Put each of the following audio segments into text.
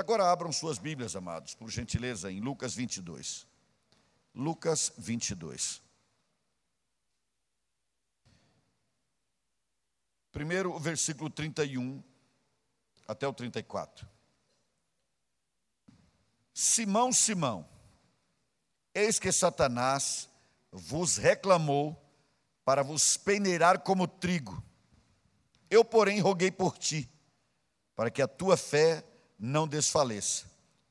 agora abram suas Bíblias, amados, por gentileza, em Lucas 22. Lucas 22. Primeiro, o versículo 31 até o 34. Simão, Simão, eis que Satanás vos reclamou para vos peneirar como trigo. Eu, porém, roguei por ti, para que a tua fé não desfaleça.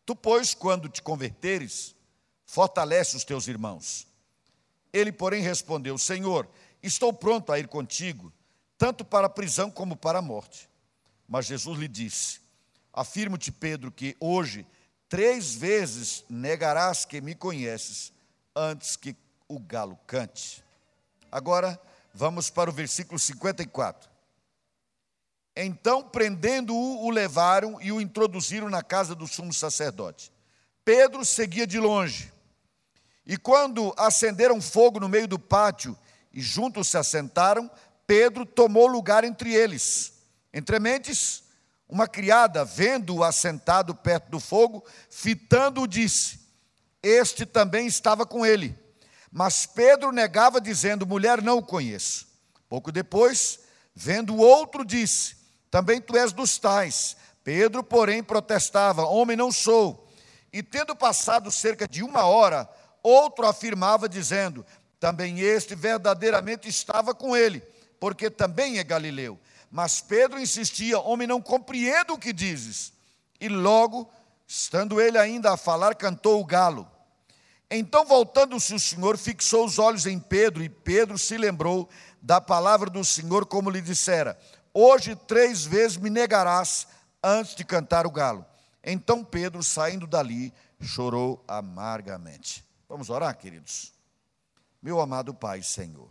Tu, pois, quando te converteres, fortalece os teus irmãos. Ele, porém, respondeu: Senhor, estou pronto a ir contigo, tanto para a prisão como para a morte. Mas Jesus lhe disse: Afirmo-te, Pedro, que hoje três vezes negarás que me conheces, antes que o galo cante. Agora, vamos para o versículo 54. Então, prendendo-o, o levaram e o introduziram na casa do sumo sacerdote. Pedro seguia de longe. E quando acenderam fogo no meio do pátio e juntos se assentaram, Pedro tomou lugar entre eles. Entre mentes, uma criada, vendo-o assentado perto do fogo, fitando-o, disse: Este também estava com ele. Mas Pedro negava, dizendo: Mulher, não o conheço. Pouco depois, vendo o outro, disse: Também tu és dos tais. Pedro, porém, protestava: Homem, não sou. E tendo passado cerca de uma hora, outro afirmava, dizendo: Também este verdadeiramente estava com ele, porque também é galileu. Mas Pedro insistia: Homem, não compreendo o que dizes. E logo, estando ele ainda a falar, cantou o galo. Então, voltando-se o Senhor, fixou os olhos em Pedro, e Pedro se lembrou da palavra do Senhor, como lhe dissera: Hoje três vezes me negarás antes de cantar o galo. Então Pedro, saindo dali, chorou amargamente. Vamos orar, queridos? Meu amado Pai, Senhor,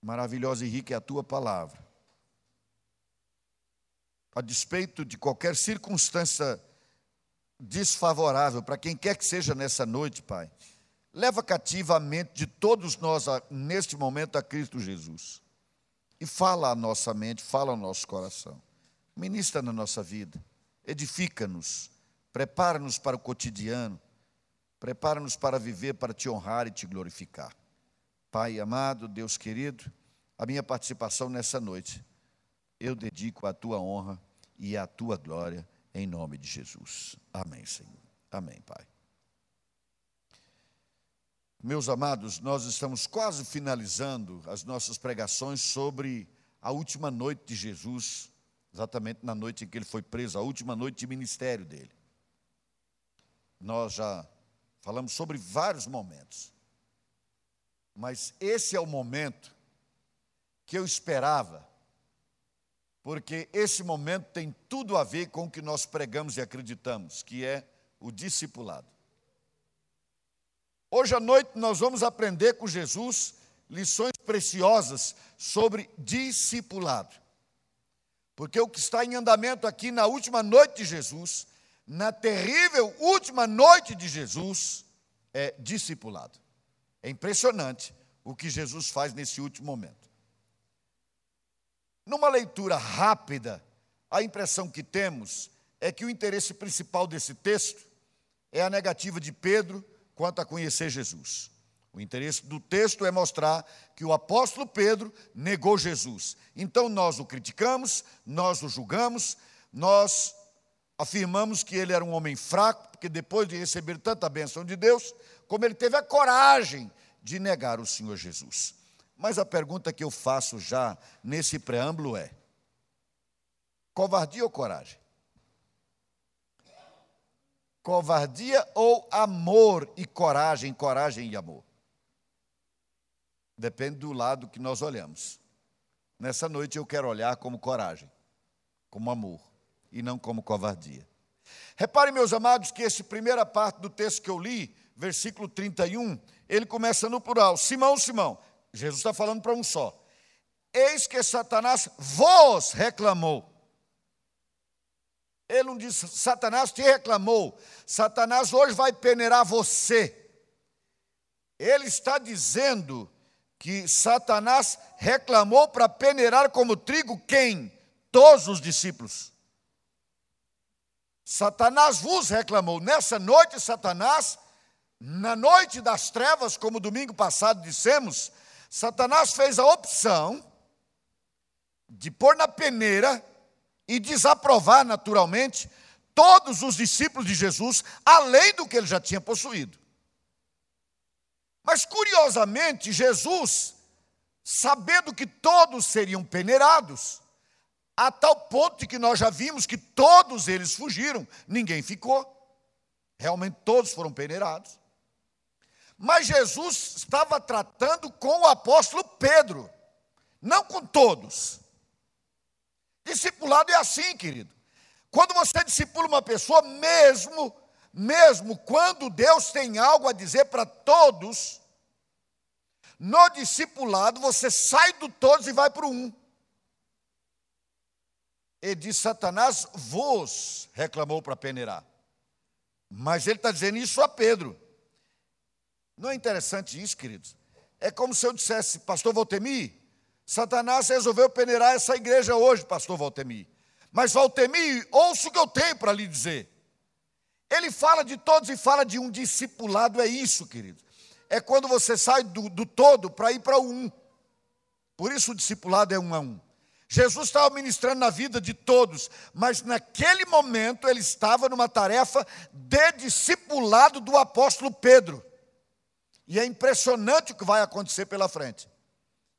maravilhosa e rica é a tua palavra. A despeito de qualquer circunstância desfavorável para quem quer que seja nessa noite, Pai. Leva cativa a mente de todos nós neste momento a Cristo Jesus. E fala a nossa mente, fala ao nosso coração. Ministra na nossa vida, edifica-nos, prepara-nos para o cotidiano, prepara-nos para viver, para te honrar e te glorificar. Pai amado, Deus querido, a minha participação nessa noite, eu dedico à tua honra e à tua glória em nome de Jesus. Amém, Senhor. Amém, Pai. Meus amados, nós estamos quase finalizando as nossas pregações sobre a última noite de Jesus, exatamente na noite em que ele foi preso, a última noite de ministério dele. Nós já falamos sobre vários momentos, mas esse é o momento que eu esperava porque esse momento tem tudo a ver com o que nós pregamos e acreditamos, que é o discipulado. Hoje à noite nós vamos aprender com Jesus lições preciosas sobre discipulado. Porque o que está em andamento aqui na última noite de Jesus, na terrível última noite de Jesus, é discipulado. É impressionante o que Jesus faz nesse último momento. Numa leitura rápida, a impressão que temos é que o interesse principal desse texto é a negativa de Pedro quanto a conhecer Jesus. O interesse do texto é mostrar que o apóstolo Pedro negou Jesus. Então nós o criticamos, nós o julgamos, nós afirmamos que ele era um homem fraco, porque depois de receber tanta bênção de Deus, como ele teve a coragem de negar o Senhor Jesus. Mas a pergunta que eu faço já nesse preâmbulo é: covardia ou coragem? Covardia ou amor e coragem, coragem e amor? Depende do lado que nós olhamos. Nessa noite eu quero olhar como coragem, como amor, e não como covardia. Reparem, meus amados, que essa primeira parte do texto que eu li, versículo 31, ele começa no plural: Simão, Simão, Jesus está falando para um só. Eis que Satanás vos reclamou. Ele não diz, Satanás te reclamou. Satanás hoje vai peneirar você. Ele está dizendo que Satanás reclamou para peneirar como trigo quem? Todos os discípulos. Satanás vos reclamou. Nessa noite, Satanás, na noite das trevas, como domingo passado dissemos, Satanás fez a opção de pôr na peneira e desaprovar naturalmente todos os discípulos de Jesus, além do que ele já tinha possuído. Mas curiosamente, Jesus, sabendo que todos seriam peneirados, a tal ponto que nós já vimos que todos eles fugiram, ninguém ficou. Realmente todos foram peneirados. Mas Jesus estava tratando com o apóstolo Pedro, não com todos. Discipulado é assim, querido. Quando você discipula uma pessoa, mesmo, mesmo quando Deus tem algo a dizer para todos, no discipulado você sai do todos e vai para o um. Ele diz: Satanás vos reclamou para peneirar. Mas ele está dizendo isso a Pedro. Não é interessante isso, queridos? É como se eu dissesse, pastor Voltemi, Satanás resolveu peneirar essa igreja hoje, pastor Valtemi. Mas Valtemi, ouça o que eu tenho para lhe dizer. Ele fala de todos e fala de um discipulado, é isso, querido. É quando você sai do, do todo para ir para o um. Por isso o discipulado é um a um. Jesus estava ministrando na vida de todos, mas naquele momento ele estava numa tarefa de discipulado do apóstolo Pedro. E é impressionante o que vai acontecer pela frente.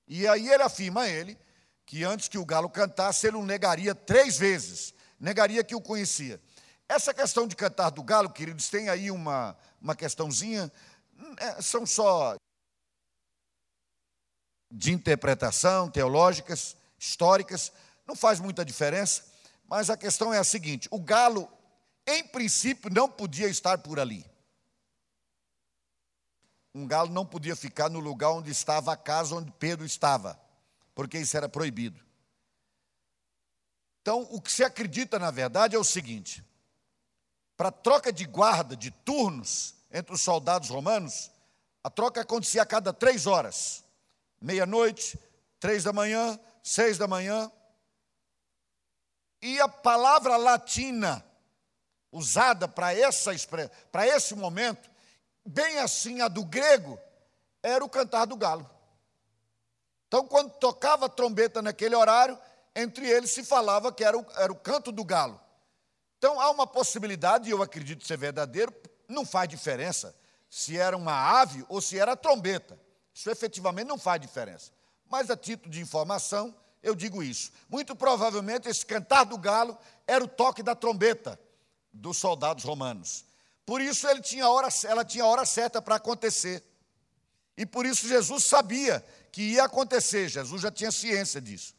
E aí ele afirma a ele que antes que o galo cantasse, ele o negaria três vezes, negaria que o conhecia. Essa questão de cantar do galo, queridos, tem aí uma, uma questãozinha, é, são só de interpretação, teológicas, históricas, não faz muita diferença, mas a questão é a seguinte: o galo, em princípio, não podia estar por ali um galo não podia ficar no lugar onde estava a casa onde Pedro estava, porque isso era proibido. Então, o que se acredita, na verdade, é o seguinte: para troca de guarda, de turnos entre os soldados romanos, a troca acontecia a cada três horas, meia-noite, três da manhã, seis da manhã. E a palavra latina usada para esse momento bem assim a do grego, era o cantar do galo. Então, quando tocava a trombeta naquele horário, entre eles se falava que era o, era o canto do galo. Então, há uma possibilidade, e eu acredito ser verdadeiro, não faz diferença se era uma ave ou se era a trombeta. Isso efetivamente não faz diferença. Mas, a título de informação, eu digo isso. Muito provavelmente, esse cantar do galo era o toque da trombeta dos soldados romanos. Por isso ele tinha hora, ela tinha hora certa para acontecer. E por isso Jesus sabia que ia acontecer, Jesus já tinha ciência disso.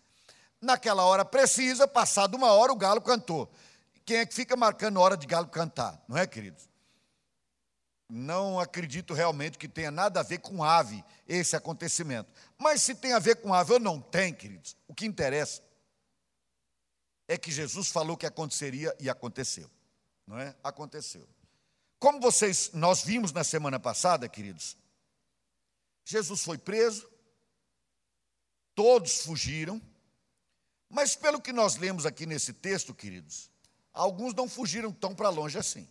Naquela hora precisa, passado uma hora, o galo cantou. Quem é que fica marcando hora de galo cantar? Não é, queridos? Não acredito realmente que tenha nada a ver com ave esse acontecimento. Mas se tem a ver com ave ou não tem, queridos, o que interessa é que Jesus falou que aconteceria e aconteceu. Não é? Aconteceu. Como vocês, nós vimos na semana passada, queridos, Jesus foi preso, todos fugiram, mas pelo que nós lemos aqui nesse texto, queridos, alguns não fugiram tão para longe assim.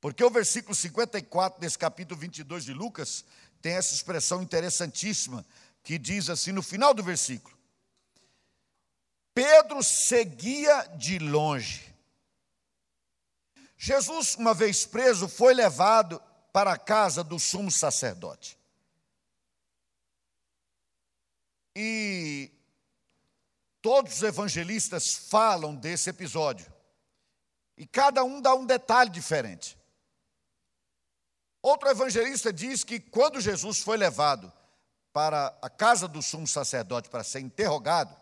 Porque o versículo 54 desse capítulo 22 de Lucas tem essa expressão interessantíssima que diz assim no final do versículo: Pedro seguia de longe Jesus, uma vez preso, foi levado para a casa do sumo sacerdote. E todos os evangelistas falam desse episódio. E cada um dá um detalhe diferente. Outro evangelista diz que quando Jesus foi levado para a casa do sumo sacerdote para ser interrogado,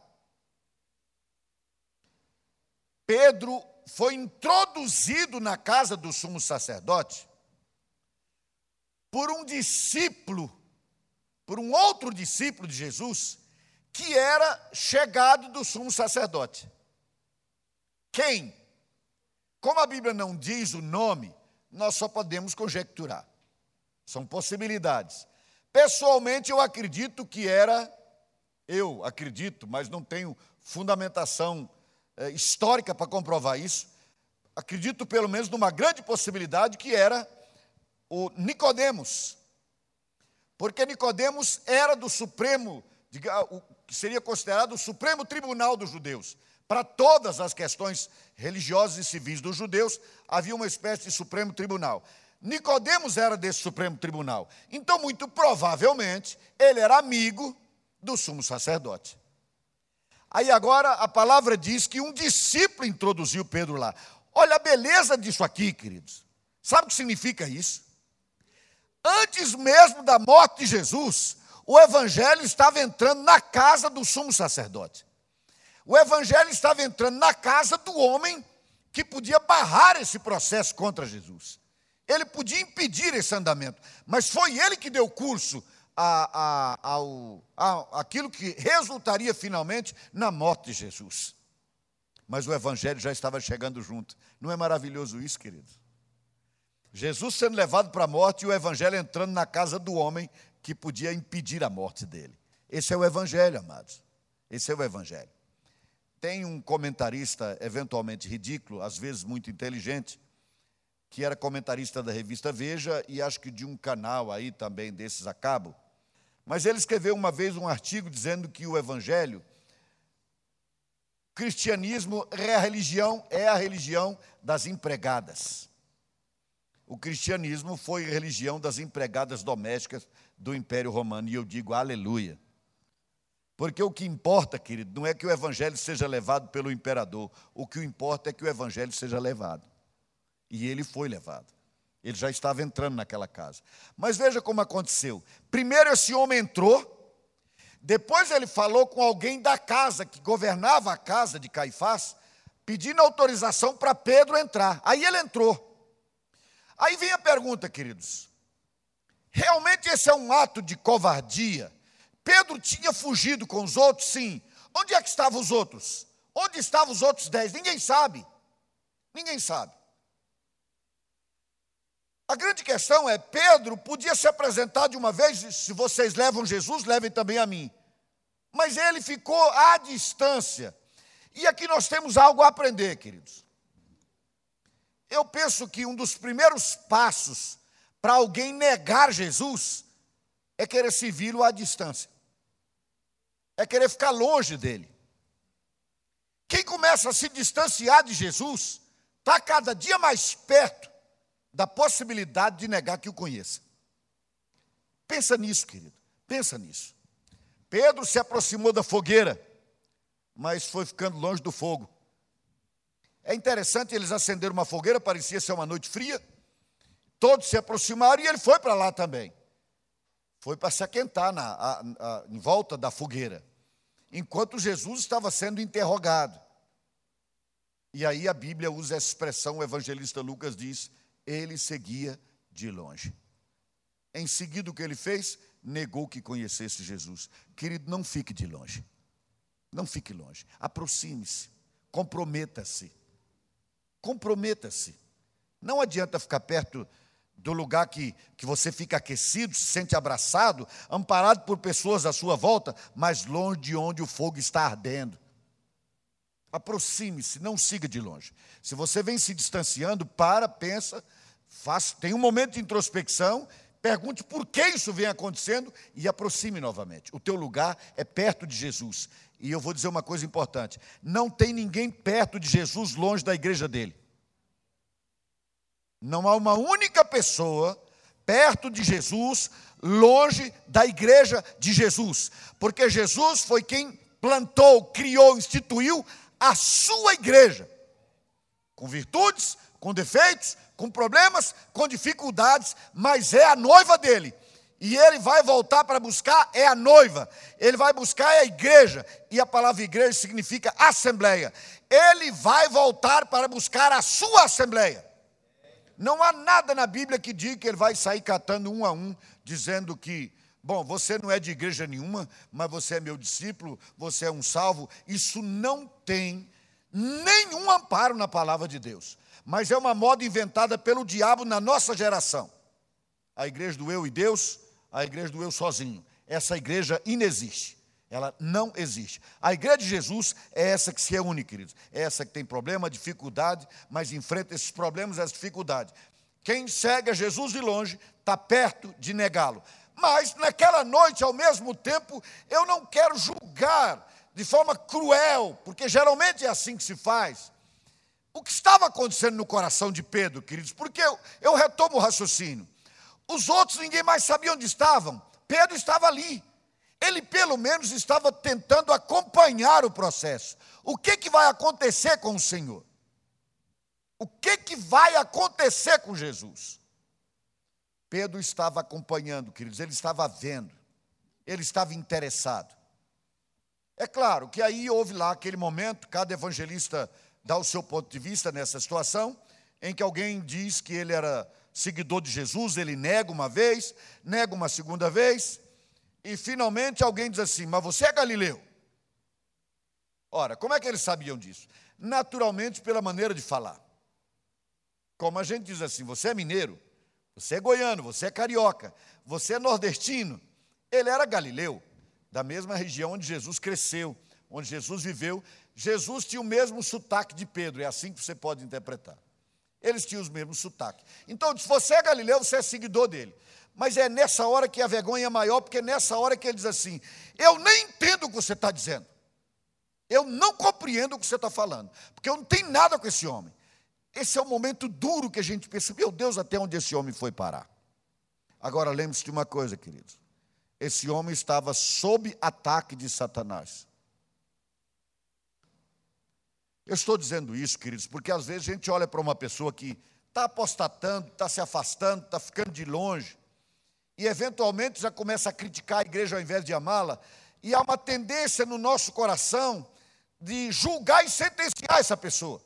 Pedro foi introduzido na casa do sumo sacerdote por um discípulo, por um outro discípulo de Jesus, que era chegado do sumo sacerdote. Quem? Como a Bíblia não diz o nome, nós só podemos conjecturar. São possibilidades. Pessoalmente, eu acredito que era, eu acredito, mas não tenho fundamentação é, histórica para comprovar isso. Acredito pelo menos numa grande possibilidade que era o Nicodemos. Porque Nicodemos era do Supremo, o que seria considerado o Supremo Tribunal dos Judeus. Para todas as questões religiosas e civis dos judeus, havia uma espécie de Supremo Tribunal. Nicodemos era desse Supremo Tribunal. Então, muito provavelmente, ele era amigo do sumo sacerdote. Aí agora a palavra diz que um discípulo introduziu Pedro lá. Olha a beleza disso aqui, queridos. Sabe o que significa isso? Antes mesmo da morte de Jesus, o evangelho estava entrando na casa do sumo sacerdote. O evangelho estava entrando na casa do homem que podia barrar esse processo contra Jesus. Ele podia impedir esse andamento, mas foi ele que deu curso a, a, ao, a, aquilo que resultaria finalmente na morte de Jesus. Mas o Evangelho já estava chegando junto. Não é maravilhoso isso, querido? Jesus sendo levado para a morte e o Evangelho entrando na casa do homem que podia impedir a morte dele. Esse é o Evangelho, amados. Esse é o Evangelho. Tem um comentarista, eventualmente ridículo, às vezes muito inteligente, que era comentarista da revista Veja e acho que de um canal aí também desses a cabo. Mas ele escreveu uma vez um artigo dizendo que o evangelho, cristianismo é a religião, é a religião das empregadas. O cristianismo foi a religião das empregadas domésticas do Império Romano, e eu digo aleluia. Porque o que importa, querido, não é que o evangelho seja levado pelo imperador, o que importa é que o evangelho seja levado. E ele foi levado. Ele já estava entrando naquela casa. Mas veja como aconteceu. Primeiro esse homem entrou, depois ele falou com alguém da casa, que governava a casa de Caifás, pedindo autorização para Pedro entrar. Aí ele entrou. Aí vem a pergunta, queridos: realmente esse é um ato de covardia? Pedro tinha fugido com os outros? Sim. Onde é que estavam os outros? Onde estavam os outros dez? Ninguém sabe. Ninguém sabe. A grande questão é: Pedro podia se apresentar de uma vez, se vocês levam Jesus, levem também a mim. Mas ele ficou à distância. E aqui nós temos algo a aprender, queridos. Eu penso que um dos primeiros passos para alguém negar Jesus é querer se lo à distância, é querer ficar longe dele. Quem começa a se distanciar de Jesus está cada dia mais perto da possibilidade de negar que o conheça. Pensa nisso, querido, pensa nisso. Pedro se aproximou da fogueira, mas foi ficando longe do fogo. É interessante, eles acenderam uma fogueira, parecia ser uma noite fria. Todos se aproximaram e ele foi para lá também. Foi para se aquentar na, a, a, em volta da fogueira, enquanto Jesus estava sendo interrogado. E aí a Bíblia usa essa expressão, o evangelista Lucas diz: ele seguia de longe. Em seguida, o que ele fez? Negou que conhecesse Jesus. Querido, não fique de longe. Não fique longe. Aproxime-se. Comprometa-se. Comprometa-se. Não adianta ficar perto do lugar que, que você fica aquecido, se sente abraçado, amparado por pessoas à sua volta, mas longe de onde o fogo está ardendo. Aproxime-se, não siga de longe. Se você vem se distanciando, para, pensa, faz, tem um momento de introspecção, pergunte por que isso vem acontecendo e aproxime novamente. O teu lugar é perto de Jesus. E eu vou dizer uma coisa importante: não tem ninguém perto de Jesus longe da igreja dele. Não há uma única pessoa perto de Jesus, longe da igreja de Jesus, porque Jesus foi quem plantou, criou, instituiu a sua igreja, com virtudes, com defeitos, com problemas, com dificuldades, mas é a noiva dele. E ele vai voltar para buscar é a noiva. Ele vai buscar é a igreja. E a palavra igreja significa assembleia. Ele vai voltar para buscar a sua assembleia. Não há nada na Bíblia que diga que ele vai sair catando um a um, dizendo que Bom, você não é de igreja nenhuma, mas você é meu discípulo, você é um salvo. Isso não tem nenhum amparo na palavra de Deus. Mas é uma moda inventada pelo diabo na nossa geração. A igreja do eu e Deus, a igreja do eu sozinho. Essa igreja inexiste. Ela não existe. A igreja de Jesus é essa que se reúne, queridos. É essa que tem problema, dificuldade, mas enfrenta esses problemas, essas dificuldades. Quem segue a Jesus de longe está perto de negá-lo. Mas naquela noite, ao mesmo tempo, eu não quero julgar de forma cruel, porque geralmente é assim que se faz. O que estava acontecendo no coração de Pedro, queridos? Porque eu, eu retomo o raciocínio. Os outros ninguém mais sabia onde estavam. Pedro estava ali. Ele pelo menos estava tentando acompanhar o processo. O que, que vai acontecer com o Senhor? O que, que vai acontecer com Jesus? Pedro estava acompanhando, queridos, ele estava vendo, ele estava interessado. É claro que aí houve lá aquele momento, cada evangelista dá o seu ponto de vista nessa situação, em que alguém diz que ele era seguidor de Jesus, ele nega uma vez, nega uma segunda vez, e finalmente alguém diz assim: Mas você é galileu? Ora, como é que eles sabiam disso? Naturalmente pela maneira de falar. Como a gente diz assim: Você é mineiro, você é goiano, você é carioca, você é nordestino. Ele era galileu, da mesma região onde Jesus cresceu, onde Jesus viveu. Jesus tinha o mesmo sotaque de Pedro, é assim que você pode interpretar. Eles tinham os mesmos sotaques. Então, se você é galileu, você é seguidor dele. Mas é nessa hora que a vergonha é maior, porque é nessa hora que ele diz assim: Eu nem entendo o que você está dizendo. Eu não compreendo o que você está falando, porque eu não tenho nada com esse homem. Esse é o momento duro que a gente pensa, meu Deus, até onde esse homem foi parar. Agora lembre-se de uma coisa, queridos. Esse homem estava sob ataque de Satanás. Eu estou dizendo isso, queridos, porque às vezes a gente olha para uma pessoa que está apostatando, está se afastando, está ficando de longe, e eventualmente já começa a criticar a igreja ao invés de amá-la, e há uma tendência no nosso coração de julgar e sentenciar essa pessoa.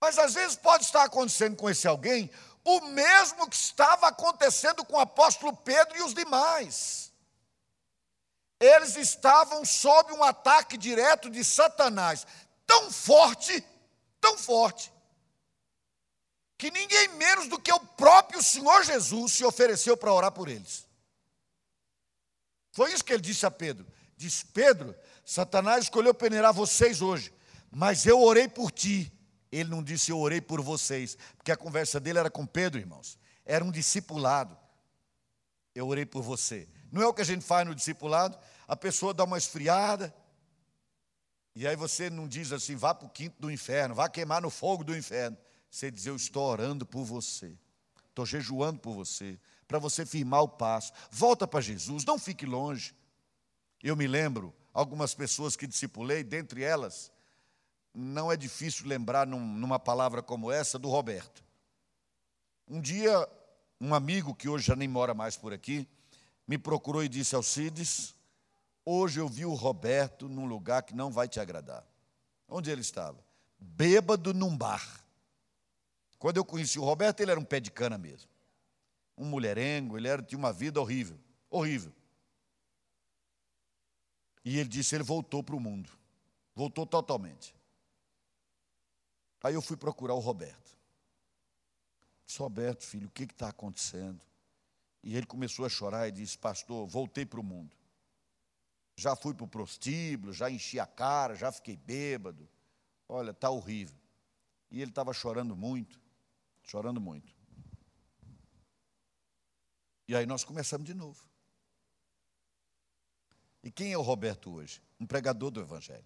Mas às vezes pode estar acontecendo com esse alguém o mesmo que estava acontecendo com o apóstolo Pedro e os demais. Eles estavam sob um ataque direto de Satanás, tão forte, tão forte, que ninguém menos do que o próprio Senhor Jesus se ofereceu para orar por eles. Foi isso que ele disse a Pedro. Diz: Pedro, Satanás escolheu peneirar vocês hoje, mas eu orei por ti ele não disse, eu orei por vocês, porque a conversa dele era com Pedro, irmãos. Era um discipulado. Eu orei por você. Não é o que a gente faz no discipulado? A pessoa dá uma esfriada, e aí você não diz assim, vá para o quinto do inferno, vá queimar no fogo do inferno. Você diz, eu estou orando por você, estou jejuando por você, para você firmar o passo. Volta para Jesus, não fique longe. Eu me lembro, algumas pessoas que discipulei, dentre elas, não é difícil lembrar num, numa palavra como essa do Roberto. Um dia, um amigo que hoje já nem mora mais por aqui, me procurou e disse: Alcides, hoje eu vi o Roberto num lugar que não vai te agradar. Onde ele estava? Bêbado num bar. Quando eu conheci o Roberto, ele era um pé de cana mesmo. Um mulherengo, ele era, tinha uma vida horrível. Horrível. E ele disse: ele voltou para o mundo. Voltou totalmente. Aí eu fui procurar o Roberto. Disse, Roberto, filho, o que está acontecendo? E ele começou a chorar e disse, pastor, voltei para o mundo. Já fui para o prostíbulo, já enchi a cara, já fiquei bêbado. Olha, está horrível. E ele estava chorando muito, chorando muito. E aí nós começamos de novo. E quem é o Roberto hoje? Um pregador do Evangelho.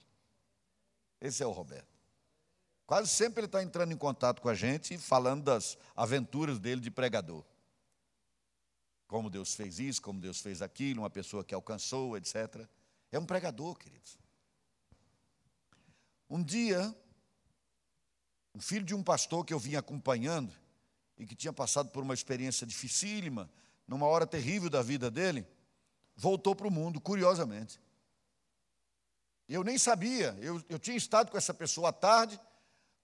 Esse é o Roberto. Quase sempre ele está entrando em contato com a gente e falando das aventuras dele de pregador. Como Deus fez isso, como Deus fez aquilo, uma pessoa que alcançou, etc. É um pregador, queridos. Um dia, um filho de um pastor que eu vinha acompanhando e que tinha passado por uma experiência dificílima, numa hora terrível da vida dele, voltou para o mundo, curiosamente. Eu nem sabia, eu, eu tinha estado com essa pessoa à tarde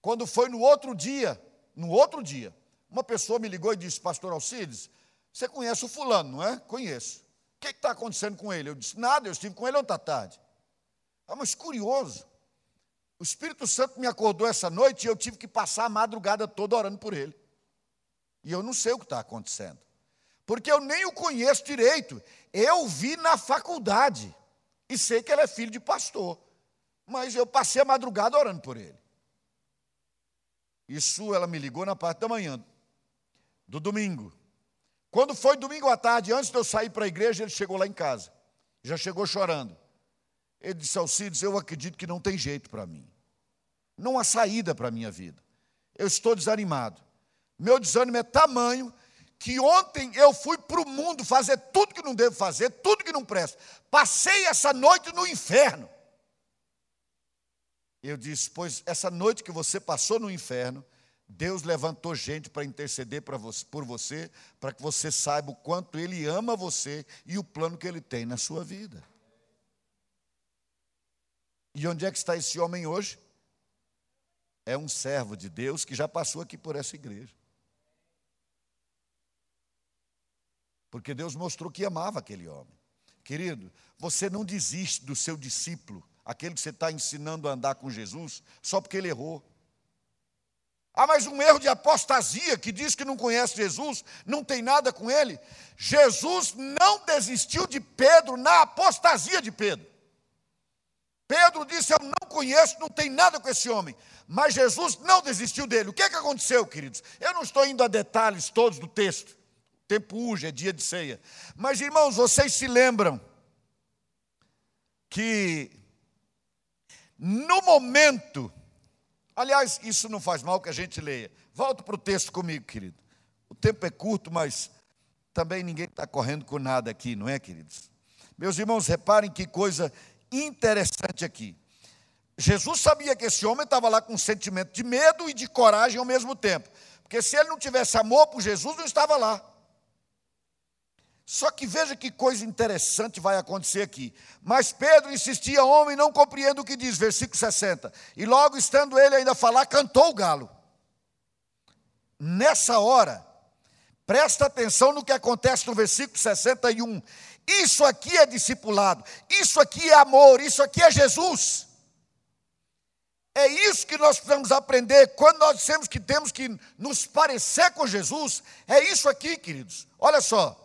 quando foi no outro dia, no outro dia, uma pessoa me ligou e disse, pastor Alcides, você conhece o fulano, não é? Conheço. O que está acontecendo com ele? Eu disse, nada, eu estive com ele ontem à tarde. Ah, mas curioso. O Espírito Santo me acordou essa noite e eu tive que passar a madrugada toda orando por ele. E eu não sei o que está acontecendo. porque eu nem o conheço direito. Eu vi na faculdade e sei que ele é filho de pastor, mas eu passei a madrugada orando por ele. Isso ela me ligou na parte da manhã, do domingo. Quando foi domingo à tarde, antes de eu sair para a igreja, ele chegou lá em casa. Já chegou chorando. Ele disse, Alcides, eu acredito que não tem jeito para mim. Não há saída para a minha vida. Eu estou desanimado. Meu desânimo é tamanho que ontem eu fui para o mundo fazer tudo que não devo fazer, tudo que não presta. Passei essa noite no inferno. Eu disse, pois essa noite que você passou no inferno, Deus levantou gente para interceder por você, para que você saiba o quanto Ele ama você e o plano que Ele tem na sua vida. E onde é que está esse homem hoje? É um servo de Deus que já passou aqui por essa igreja. Porque Deus mostrou que amava aquele homem. Querido, você não desiste do seu discípulo, aquele que você está ensinando a andar com Jesus, só porque ele errou. Há mais um erro de apostasia que diz que não conhece Jesus, não tem nada com ele. Jesus não desistiu de Pedro na apostasia de Pedro. Pedro disse: Eu não conheço, não tem nada com esse homem. Mas Jesus não desistiu dele. O que, é que aconteceu, queridos? Eu não estou indo a detalhes todos do texto. O tempo urge, é dia de ceia. Mas, irmãos, vocês se lembram que no momento Aliás, isso não faz mal que a gente leia. Volta para o texto comigo, querido. O tempo é curto, mas também ninguém está correndo com nada aqui, não é, queridos? Meus irmãos, reparem que coisa interessante aqui. Jesus sabia que esse homem estava lá com um sentimento de medo e de coragem ao mesmo tempo. Porque se ele não tivesse amor por Jesus, não estava lá. Só que veja que coisa interessante vai acontecer aqui. Mas Pedro insistia, homem, não compreendo o que diz, versículo 60. E logo estando ele ainda a falar, cantou o galo. Nessa hora, presta atenção no que acontece no versículo 61. Isso aqui é discipulado, isso aqui é amor, isso aqui é Jesus. É isso que nós precisamos aprender quando nós dissemos que temos que nos parecer com Jesus. É isso aqui, queridos. Olha só.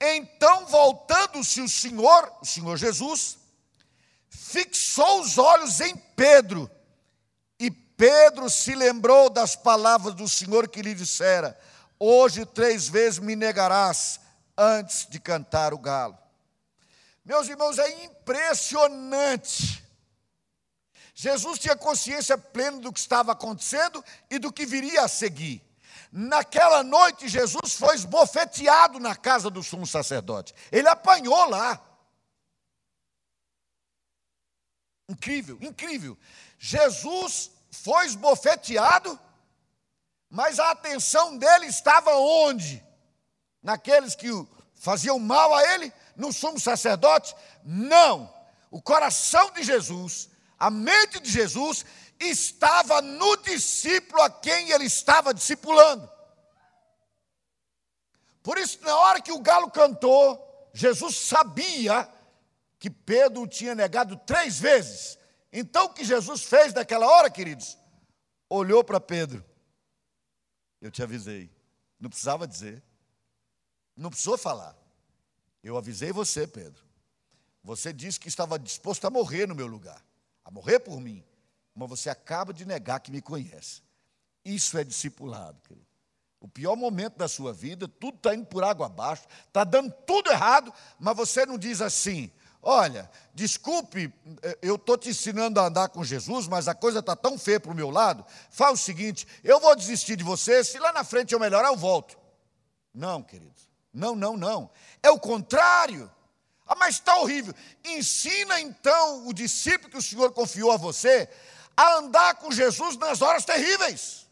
Então, voltando-se o Senhor, o Senhor Jesus, fixou os olhos em Pedro, e Pedro se lembrou das palavras do Senhor que lhe dissera: Hoje três vezes me negarás antes de cantar o galo. Meus irmãos, é impressionante. Jesus tinha consciência plena do que estava acontecendo e do que viria a seguir. Naquela noite, Jesus foi esbofeteado na casa do sumo sacerdote. Ele apanhou lá. Incrível, incrível. Jesus foi esbofeteado, mas a atenção dele estava onde? Naqueles que faziam mal a ele? No sumo sacerdote? Não. O coração de Jesus, a mente de Jesus estava no discípulo a quem ele estava discipulando. Por isso, na hora que o galo cantou, Jesus sabia que Pedro tinha negado três vezes. Então, o que Jesus fez naquela hora, queridos? Olhou para Pedro. Eu te avisei. Não precisava dizer. Não precisou falar. Eu avisei você, Pedro. Você disse que estava disposto a morrer no meu lugar, a morrer por mim mas você acaba de negar que me conhece. Isso é discipulado, querido. O pior momento da sua vida, tudo está indo por água abaixo, está dando tudo errado, mas você não diz assim: olha, desculpe, eh, eu estou te ensinando a andar com Jesus, mas a coisa está tão feia para o meu lado. Faz o seguinte: eu vou desistir de você, se lá na frente eu melhorar, eu volto. Não, queridos, não, não, não. É o contrário. Ah, mas está horrível. Ensina então o discípulo que o Senhor confiou a você a andar com Jesus nas horas terríveis.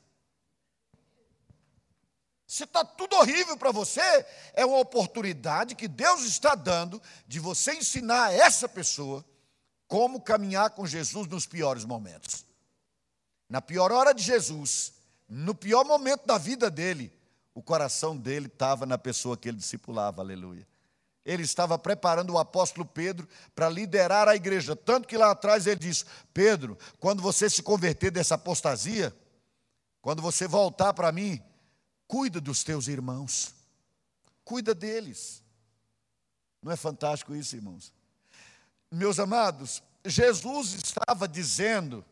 Se está tudo horrível para você, é uma oportunidade que Deus está dando de você ensinar a essa pessoa como caminhar com Jesus nos piores momentos. Na pior hora de Jesus, no pior momento da vida dele, o coração dele estava na pessoa que ele discipulava, aleluia ele estava preparando o apóstolo Pedro para liderar a igreja. Tanto que lá atrás ele disse: Pedro, quando você se converter dessa apostasia, quando você voltar para mim, cuida dos teus irmãos. cuida deles. Não é fantástico isso, irmãos? Meus amados, Jesus estava dizendo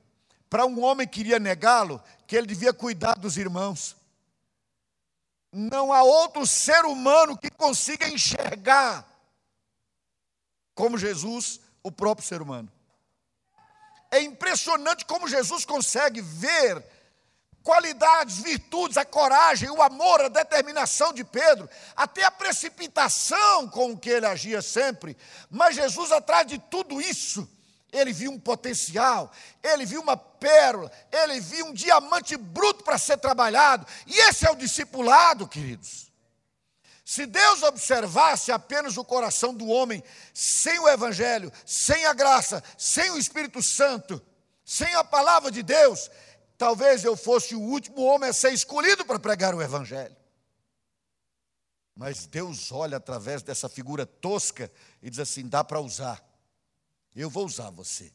para um homem que iria negá-lo que ele devia cuidar dos irmãos. Não há outro ser humano que consiga enxergar como Jesus, o próprio ser humano. É impressionante como Jesus consegue ver qualidades, virtudes, a coragem, o amor, a determinação de Pedro, até a precipitação com que ele agia sempre. Mas Jesus, atrás de tudo isso, ele viu um potencial, ele viu uma pérola, ele viu um diamante bruto para ser trabalhado. E esse é o discipulado, queridos. Se Deus observasse apenas o coração do homem sem o Evangelho, sem a graça, sem o Espírito Santo, sem a palavra de Deus, talvez eu fosse o último homem a ser escolhido para pregar o Evangelho. Mas Deus olha através dessa figura tosca e diz assim: dá para usar. Eu vou usar você.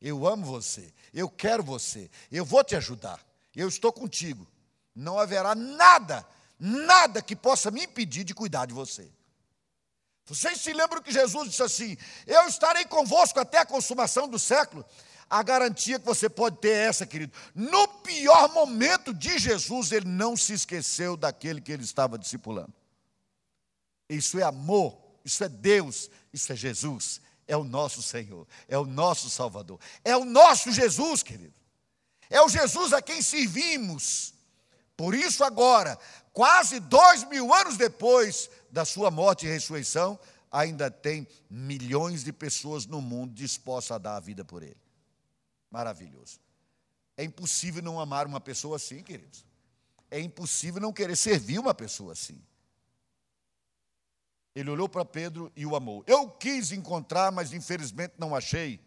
Eu amo você. Eu quero você. Eu vou te ajudar. Eu estou contigo. Não haverá nada, nada que possa me impedir de cuidar de você. Vocês se lembram que Jesus disse assim: Eu estarei convosco até a consumação do século. A garantia que você pode ter é essa, querido. No pior momento de Jesus, ele não se esqueceu daquele que ele estava discipulando. Isso é amor, isso é Deus, isso é Jesus, é o nosso Senhor, é o nosso Salvador, é o nosso Jesus, querido. É o Jesus a quem servimos. Por isso, agora, quase dois mil anos depois da sua morte e ressurreição, ainda tem milhões de pessoas no mundo dispostas a dar a vida por Ele maravilhoso. É impossível não amar uma pessoa assim, queridos. É impossível não querer servir uma pessoa assim. Ele olhou para Pedro e o amou. Eu quis encontrar, mas infelizmente não achei.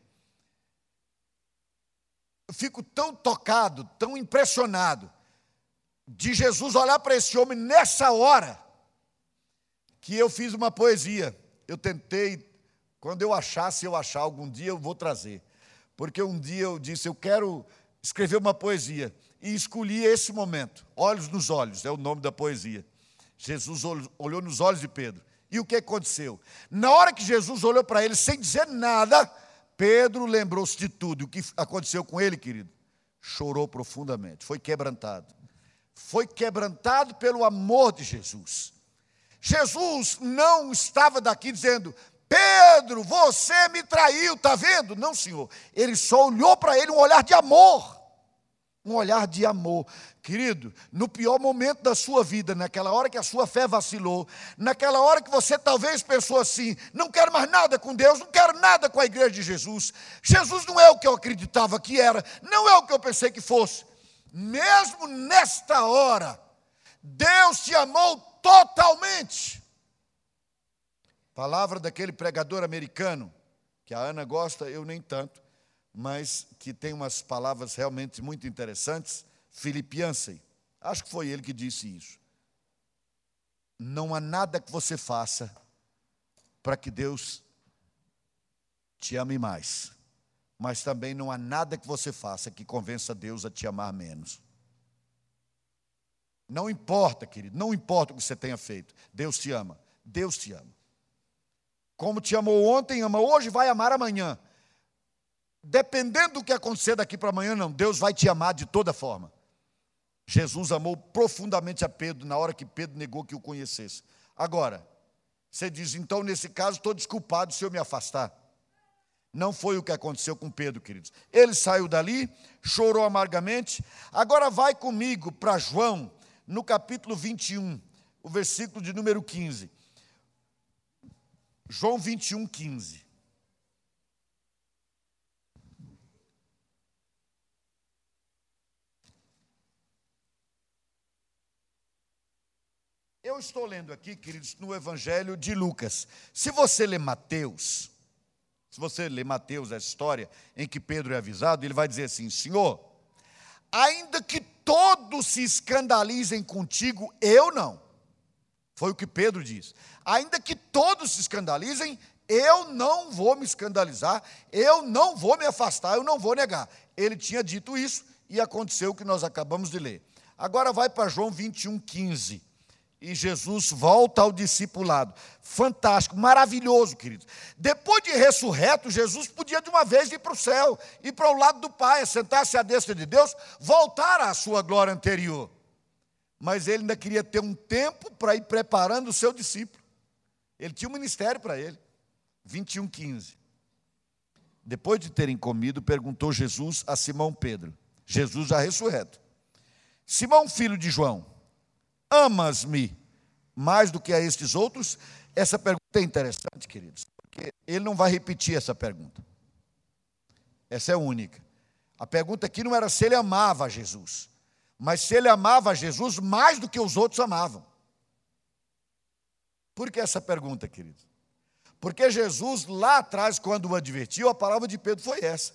Eu fico tão tocado, tão impressionado de Jesus olhar para esse homem nessa hora, que eu fiz uma poesia. Eu tentei, quando eu achasse, eu achar algum dia, eu vou trazer porque um dia eu disse: Eu quero escrever uma poesia. E escolhi esse momento. Olhos nos olhos é o nome da poesia. Jesus olhou nos olhos de Pedro. E o que aconteceu? Na hora que Jesus olhou para ele sem dizer nada, Pedro lembrou-se de tudo. E o que aconteceu com ele, querido? Chorou profundamente, foi quebrantado. Foi quebrantado pelo amor de Jesus. Jesus não estava daqui dizendo: Pedro, você me traiu, está vendo? Não, senhor. Ele só olhou para ele um olhar de amor. Um olhar de amor. Querido, no pior momento da sua vida, naquela hora que a sua fé vacilou, naquela hora que você talvez pensou assim: não quero mais nada com Deus, não quero nada com a igreja de Jesus. Jesus não é o que eu acreditava que era, não é o que eu pensei que fosse. Mesmo nesta hora, Deus te amou totalmente. Palavra daquele pregador americano, que a Ana gosta, eu nem tanto, mas que tem umas palavras realmente muito interessantes. Philip Yancey, acho que foi ele que disse isso. Não há nada que você faça para que Deus te ame mais, mas também não há nada que você faça que convença Deus a te amar menos. Não importa, querido, não importa o que você tenha feito, Deus te ama, Deus te ama. Como te amou ontem, ama hoje, vai amar amanhã. Dependendo do que acontecer daqui para amanhã, não, Deus vai te amar de toda forma. Jesus amou profundamente a Pedro na hora que Pedro negou que o conhecesse. Agora, você diz, então nesse caso estou desculpado se eu me afastar. Não foi o que aconteceu com Pedro, queridos. Ele saiu dali, chorou amargamente. Agora vai comigo para João, no capítulo 21, o versículo de número 15. João 21, 15. Eu estou lendo aqui, queridos, no Evangelho de Lucas. Se você ler Mateus, se você ler Mateus, a história em que Pedro é avisado, ele vai dizer assim: Senhor, ainda que todos se escandalizem contigo, eu não. Foi o que Pedro diz. Ainda que todos se escandalizem, eu não vou me escandalizar, eu não vou me afastar, eu não vou negar. Ele tinha dito isso e aconteceu o que nós acabamos de ler. Agora vai para João 21, 15. E Jesus volta ao discipulado. Fantástico, maravilhoso, queridos. Depois de ressurreto, Jesus podia de uma vez ir para o céu, ir para o lado do Pai, sentar-se à destra de Deus, voltar à sua glória anterior. Mas ele ainda queria ter um tempo para ir preparando o seu discípulo. Ele tinha um ministério para ele. 21, 15. Depois de terem comido, perguntou Jesus a Simão Pedro, Jesus já ressurreto: Simão, filho de João, amas-me mais do que a estes outros? Essa pergunta é interessante, queridos, porque ele não vai repetir essa pergunta. Essa é única. A pergunta aqui não era se ele amava Jesus, mas se ele amava Jesus mais do que os outros amavam. Por que essa pergunta, queridos? Porque Jesus, lá atrás, quando o advertiu, a palavra de Pedro foi essa: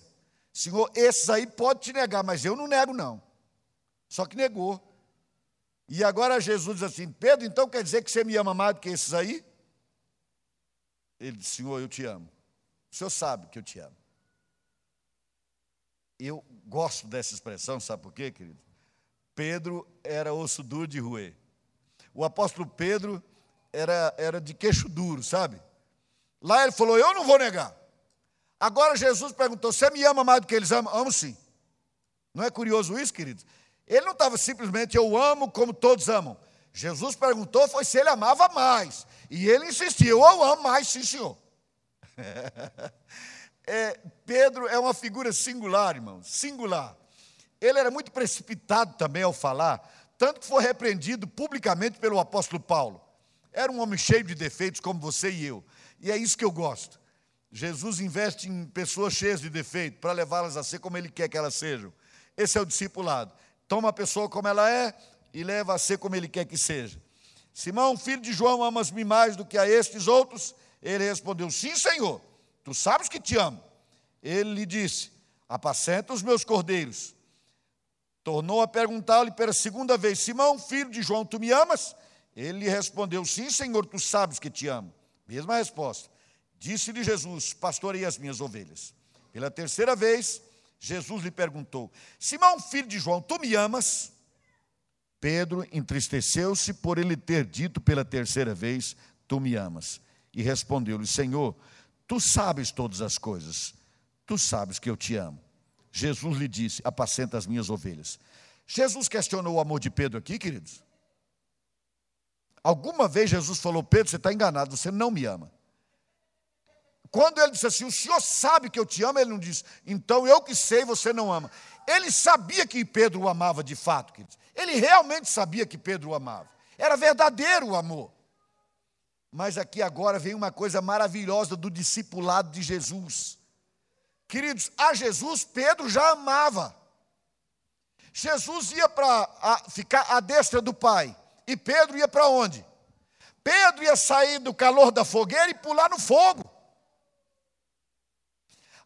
Senhor, esses aí pode te negar, mas eu não nego, não. Só que negou. E agora Jesus diz assim: Pedro, então quer dizer que você me ama mais do que esses aí? Ele disse: Senhor, eu te amo. O senhor sabe que eu te amo. Eu gosto dessa expressão, sabe por quê, querido? Pedro era osso duro de roer. O apóstolo Pedro era, era de queixo duro, sabe? Lá ele falou: Eu não vou negar. Agora Jesus perguntou: Você me ama mais do que eles amam? Amo sim. Não é curioso isso, queridos? Ele não estava simplesmente eu amo como todos amam. Jesus perguntou foi se ele amava mais. E ele insistiu: Eu amo mais, sim, senhor. é, Pedro é uma figura singular, irmão, singular. Ele era muito precipitado também ao falar, tanto que foi repreendido publicamente pelo apóstolo Paulo. Era um homem cheio de defeitos, como você e eu. E é isso que eu gosto. Jesus investe em pessoas cheias de defeito para levá-las a ser como ele quer que elas sejam. Esse é o discipulado. Toma a pessoa como ela é e leva a ser como ele quer que seja. Simão, filho de João, amas-me mais do que a estes outros? Ele respondeu: Sim, Senhor, tu sabes que te amo. Ele lhe disse: Apacenta os meus cordeiros. Tornou a perguntar-lhe pela segunda vez: Simão, filho de João, tu me amas? Ele lhe respondeu: Sim, Senhor, tu sabes que te amo. Mesma resposta. Disse-lhe Jesus: Pastorei as minhas ovelhas. Pela terceira vez, Jesus lhe perguntou: Simão, filho de João, tu me amas? Pedro entristeceu-se por ele ter dito pela terceira vez: Tu me amas. E respondeu-lhe: Senhor, tu sabes todas as coisas, tu sabes que eu te amo. Jesus lhe disse: Apacenta as minhas ovelhas. Jesus questionou o amor de Pedro aqui, queridos? Alguma vez Jesus falou: Pedro, você está enganado, você não me ama. Quando ele disse assim, o senhor sabe que eu te amo, ele não disse, então eu que sei, você não ama. Ele sabia que Pedro o amava de fato, queridos. Ele realmente sabia que Pedro o amava. Era verdadeiro o amor. Mas aqui agora vem uma coisa maravilhosa do discipulado de Jesus. Queridos, a Jesus Pedro já amava. Jesus ia para ficar à destra do Pai. E Pedro ia para onde? Pedro ia sair do calor da fogueira e pular no fogo.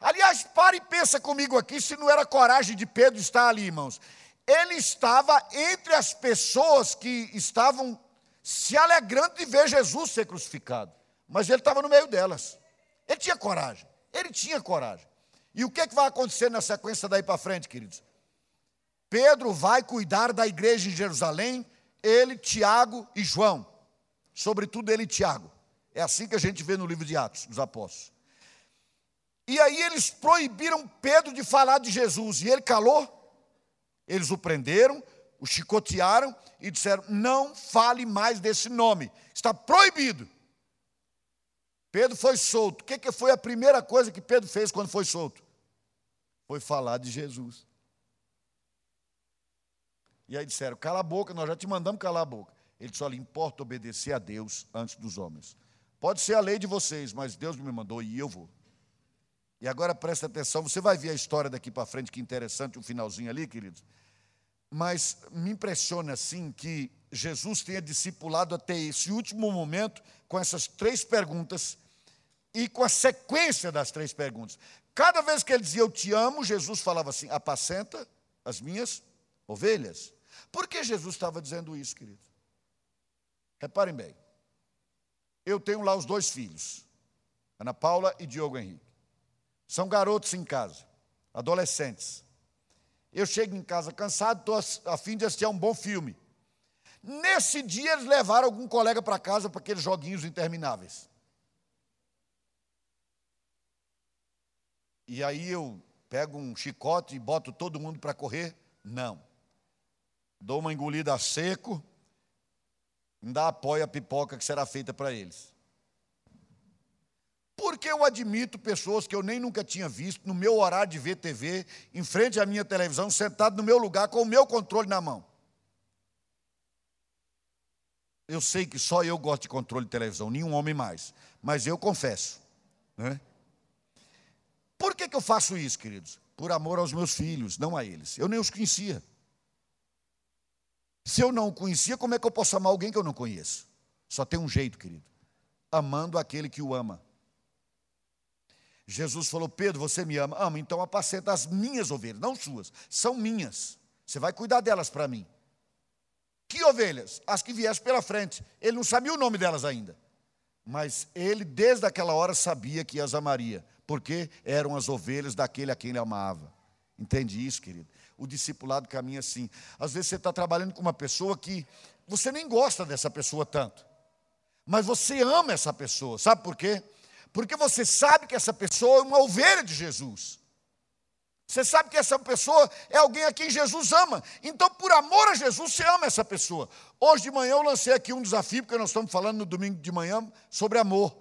Aliás, pare e pensa comigo aqui se não era coragem de Pedro estar ali, irmãos. Ele estava entre as pessoas que estavam se alegrando de ver Jesus ser crucificado. Mas ele estava no meio delas. Ele tinha coragem. Ele tinha coragem. E o que, é que vai acontecer na sequência daí para frente, queridos? Pedro vai cuidar da igreja em Jerusalém ele, Tiago e João. Sobretudo ele e Tiago. É assim que a gente vê no livro de Atos dos Apóstolos. E aí eles proibiram Pedro de falar de Jesus. E ele calou. Eles o prenderam, o chicotearam e disseram: Não fale mais desse nome. Está proibido. Pedro foi solto. O que foi a primeira coisa que Pedro fez quando foi solto? Foi falar de Jesus. E aí disseram: cala a boca, nós já te mandamos calar a boca. Ele só lhe importa obedecer a Deus antes dos homens. Pode ser a lei de vocês, mas Deus me mandou e eu vou. E agora presta atenção, você vai ver a história daqui para frente, que interessante o finalzinho ali, queridos. Mas me impressiona assim que Jesus tenha discipulado até esse último momento com essas três perguntas e com a sequência das três perguntas. Cada vez que ele dizia eu te amo, Jesus falava assim: apacenta as minhas ovelhas. Por que Jesus estava dizendo isso, querido? Reparem bem. Eu tenho lá os dois filhos, Ana Paula e Diogo Henrique. São garotos em casa, adolescentes. Eu chego em casa cansado, estou a fim de assistir a um bom filme. Nesse dia eles levaram algum colega para casa para aqueles joguinhos intermináveis. E aí eu pego um chicote e boto todo mundo para correr? Não. Dou uma engolida a seco, ainda apoio a pipoca que será feita para eles. Porque eu admito pessoas que eu nem nunca tinha visto no meu horário de ver TV, em frente à minha televisão, sentado no meu lugar com o meu controle na mão. Eu sei que só eu gosto de controle de televisão, nenhum homem mais. Mas eu confesso. Né? Por que, que eu faço isso, queridos? Por amor aos meus filhos, não a eles. Eu nem os conhecia. Se eu não o conhecia, como é que eu posso amar alguém que eu não conheço? Só tem um jeito, querido: amando aquele que o ama. Jesus falou: Pedro, você me ama? Ama, então apacenta as minhas ovelhas, não suas, são minhas. Você vai cuidar delas para mim. Que ovelhas? As que viessem pela frente. Ele não sabia o nome delas ainda. Mas ele, desde aquela hora, sabia que as amaria, porque eram as ovelhas daquele a quem ele amava. Entende isso, querido? O discipulado caminha assim. Às vezes você está trabalhando com uma pessoa que você nem gosta dessa pessoa tanto, mas você ama essa pessoa, sabe por quê? Porque você sabe que essa pessoa é uma ovelha de Jesus. Você sabe que essa pessoa é alguém a quem Jesus ama. Então, por amor a Jesus, você ama essa pessoa. Hoje de manhã eu lancei aqui um desafio, porque nós estamos falando no domingo de manhã sobre amor.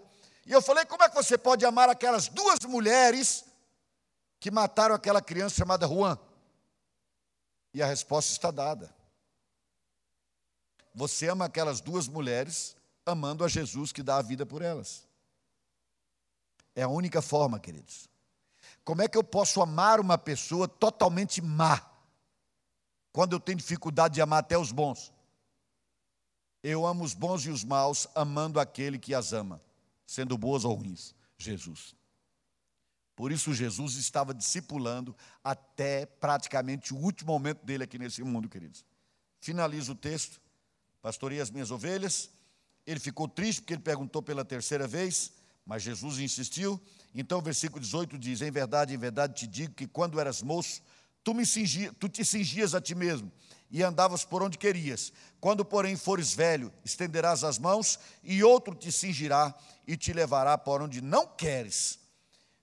E eu falei: como é que você pode amar aquelas duas mulheres que mataram aquela criança chamada Juan? E a resposta está dada. Você ama aquelas duas mulheres amando a Jesus que dá a vida por elas. É a única forma, queridos. Como é que eu posso amar uma pessoa totalmente má, quando eu tenho dificuldade de amar até os bons? Eu amo os bons e os maus, amando aquele que as ama, sendo boas ou ruins, Jesus. Por isso, Jesus estava discipulando até praticamente o último momento dele aqui nesse mundo, queridos. Finalizo o texto. Pastorei as minhas ovelhas. Ele ficou triste porque ele perguntou pela terceira vez. Mas Jesus insistiu. Então o versículo 18 diz: Em verdade, em verdade te digo que quando eras moço, tu, me tu te cingias a ti mesmo e andavas por onde querias. Quando, porém, fores velho, estenderás as mãos e outro te cingirá e te levará por onde não queres.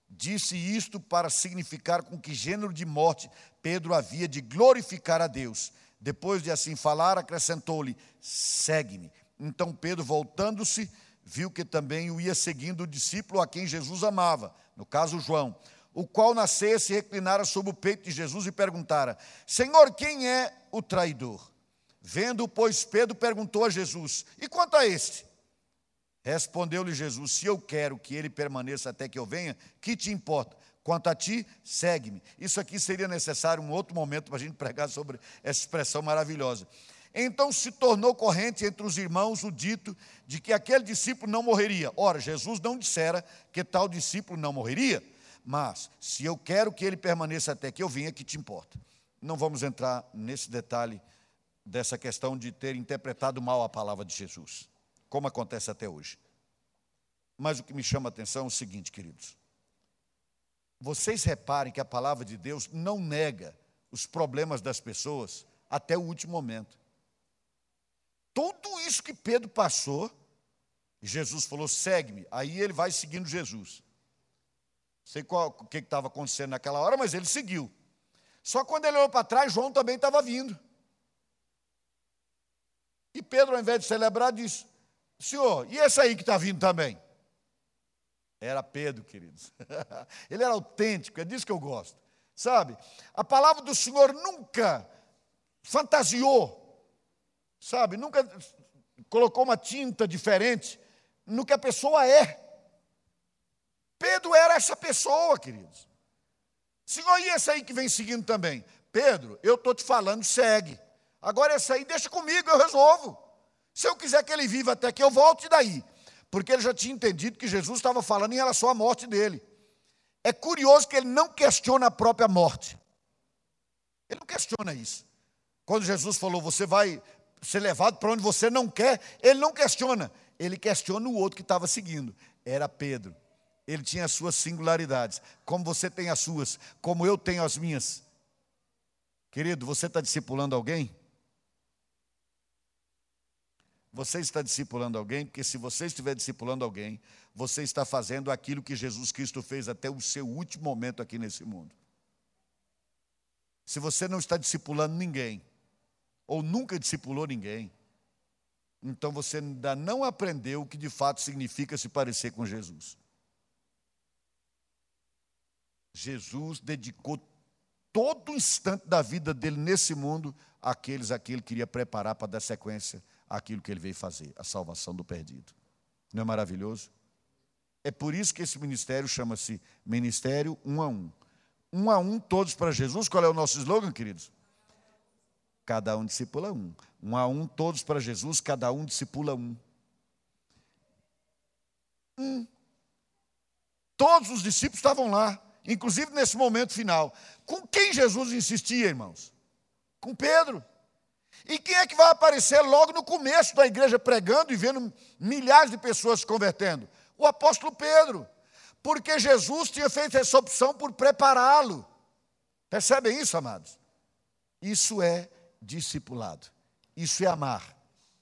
Disse isto para significar com que gênero de morte Pedro havia de glorificar a Deus. Depois de assim falar, acrescentou-lhe: Segue-me. Então Pedro, voltando-se, viu que também o ia seguindo o discípulo a quem Jesus amava, no caso João, o qual nascesse se reclinara sobre o peito de Jesus e perguntara: Senhor, quem é o traidor? Vendo, pois, Pedro perguntou a Jesus: E quanto a este? Respondeu-lhe Jesus: Se eu quero que ele permaneça até que eu venha, que te importa? Quanto a ti, segue-me. Isso aqui seria necessário um outro momento para a gente pregar sobre essa expressão maravilhosa. Então se tornou corrente entre os irmãos o dito de que aquele discípulo não morreria. Ora, Jesus não dissera que tal discípulo não morreria, mas se eu quero que ele permaneça até que eu venha, que te importa. Não vamos entrar nesse detalhe dessa questão de ter interpretado mal a palavra de Jesus, como acontece até hoje. Mas o que me chama a atenção é o seguinte, queridos. Vocês reparem que a palavra de Deus não nega os problemas das pessoas até o último momento. Tudo isso que Pedro passou, Jesus falou: segue-me. Aí ele vai seguindo Jesus. Não sei qual, o que estava acontecendo naquela hora, mas ele seguiu. Só quando ele olhou para trás, João também estava vindo. E Pedro, ao invés de celebrar, disse: Senhor, e esse aí que está vindo também? Era Pedro, queridos. Ele era autêntico, é disso que eu gosto. Sabe? A palavra do Senhor nunca fantasiou sabe? Nunca colocou uma tinta diferente no que a pessoa é. Pedro era essa pessoa, queridos. Senhor, e esse aí que vem seguindo também? Pedro, eu estou te falando, segue. Agora esse aí deixa comigo, eu resolvo. Se eu quiser que ele viva até que eu volte daí. Porque ele já tinha entendido que Jesus estava falando em relação à morte dele. É curioso que ele não questiona a própria morte. Ele não questiona isso. Quando Jesus falou, você vai ser levado para onde você não quer, ele não questiona, ele questiona o outro que estava seguindo. Era Pedro. Ele tinha as suas singularidades, como você tem as suas, como eu tenho as minhas. Querido, você está discipulando alguém? Você está discipulando alguém, porque se você estiver discipulando alguém, você está fazendo aquilo que Jesus Cristo fez até o seu último momento aqui nesse mundo. Se você não está discipulando ninguém, ou nunca discipulou ninguém, então você ainda não aprendeu o que de fato significa se parecer com Jesus. Jesus dedicou todo o instante da vida dele nesse mundo àqueles a que ele queria preparar para dar sequência àquilo que ele veio fazer, a salvação do perdido. Não é maravilhoso? É por isso que esse ministério chama-se Ministério Um a Um. Um a um, todos para Jesus. Qual é o nosso slogan, queridos? Cada um discipula um. Um a um, todos para Jesus, cada um discipula um. Um. Todos os discípulos estavam lá, inclusive nesse momento final. Com quem Jesus insistia, irmãos? Com Pedro. E quem é que vai aparecer logo no começo da igreja pregando e vendo milhares de pessoas se convertendo? O apóstolo Pedro. Porque Jesus tinha feito essa opção por prepará-lo. Percebem isso, amados? Isso é discipulado. Isso é amar.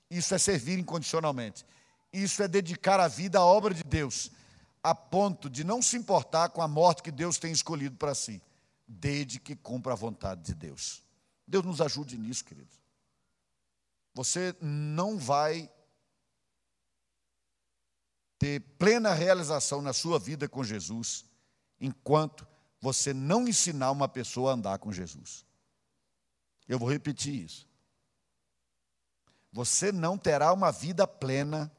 Isso é servir incondicionalmente. Isso é dedicar a vida à obra de Deus, a ponto de não se importar com a morte que Deus tem escolhido para si, desde que cumpra a vontade de Deus. Deus nos ajude nisso, queridos. Você não vai ter plena realização na sua vida com Jesus enquanto você não ensinar uma pessoa a andar com Jesus. Eu vou repetir isso. Você não terá uma vida plena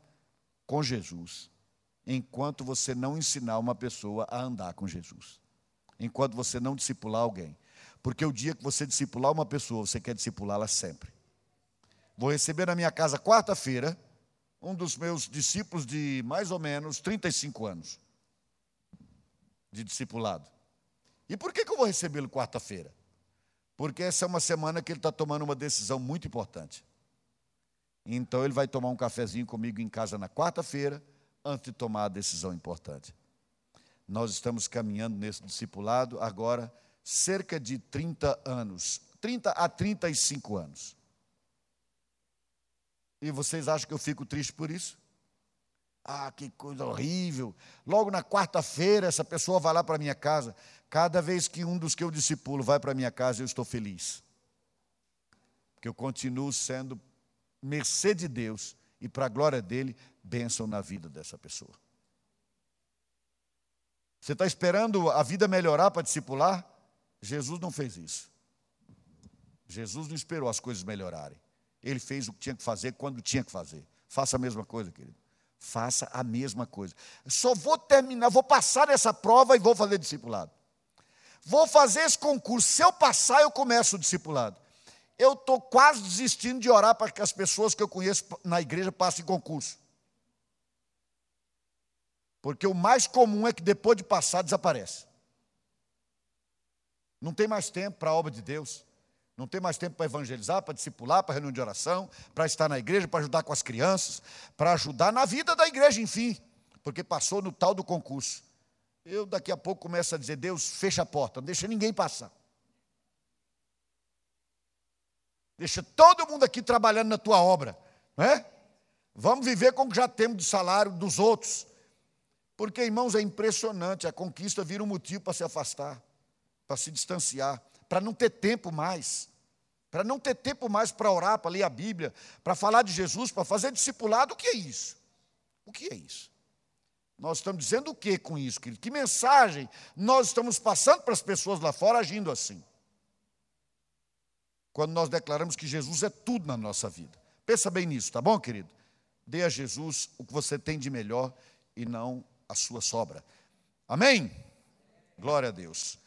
com Jesus enquanto você não ensinar uma pessoa a andar com Jesus. Enquanto você não discipular alguém. Porque o dia que você discipular uma pessoa, você quer discipulá-la sempre. Vou receber na minha casa quarta-feira um dos meus discípulos de mais ou menos 35 anos de discipulado. E por que, que eu vou recebê-lo quarta-feira? Porque essa é uma semana que ele está tomando uma decisão muito importante. Então ele vai tomar um cafezinho comigo em casa na quarta-feira, antes de tomar a decisão importante. Nós estamos caminhando nesse discipulado agora cerca de 30 anos, 30 a 35 anos. E vocês acham que eu fico triste por isso? Ah, que coisa horrível. Logo na quarta-feira, essa pessoa vai lá para minha casa. Cada vez que um dos que eu discipulo vai para minha casa, eu estou feliz. Porque eu continuo sendo mercê de Deus e, para a glória dele, bênção na vida dessa pessoa. Você está esperando a vida melhorar para discipular? Jesus não fez isso. Jesus não esperou as coisas melhorarem. Ele fez o que tinha que fazer quando tinha que fazer. Faça a mesma coisa, querido. Faça a mesma coisa. Só vou terminar, vou passar essa prova e vou fazer discipulado. Vou fazer esse concurso. Se eu passar, eu começo o discipulado. Eu estou quase desistindo de orar para que as pessoas que eu conheço na igreja passem concurso. Porque o mais comum é que depois de passar, desaparece. Não tem mais tempo para a obra de Deus. Não tem mais tempo para evangelizar, para discipular, para reunião de oração, para estar na igreja, para ajudar com as crianças, para ajudar na vida da igreja, enfim, porque passou no tal do concurso. Eu daqui a pouco começo a dizer: Deus, fecha a porta, não deixa ninguém passar. Deixa todo mundo aqui trabalhando na tua obra, não é? Vamos viver com o que já temos de salário dos outros. Porque, irmãos, é impressionante, a conquista vira um motivo para se afastar, para se distanciar para não ter tempo mais, para não ter tempo mais para orar, para ler a Bíblia, para falar de Jesus, para fazer discipulado, o que é isso? O que é isso? Nós estamos dizendo o que com isso, querido? Que mensagem nós estamos passando para as pessoas lá fora agindo assim? Quando nós declaramos que Jesus é tudo na nossa vida. Pensa bem nisso, tá bom, querido? Dê a Jesus o que você tem de melhor e não a sua sobra. Amém? Glória a Deus.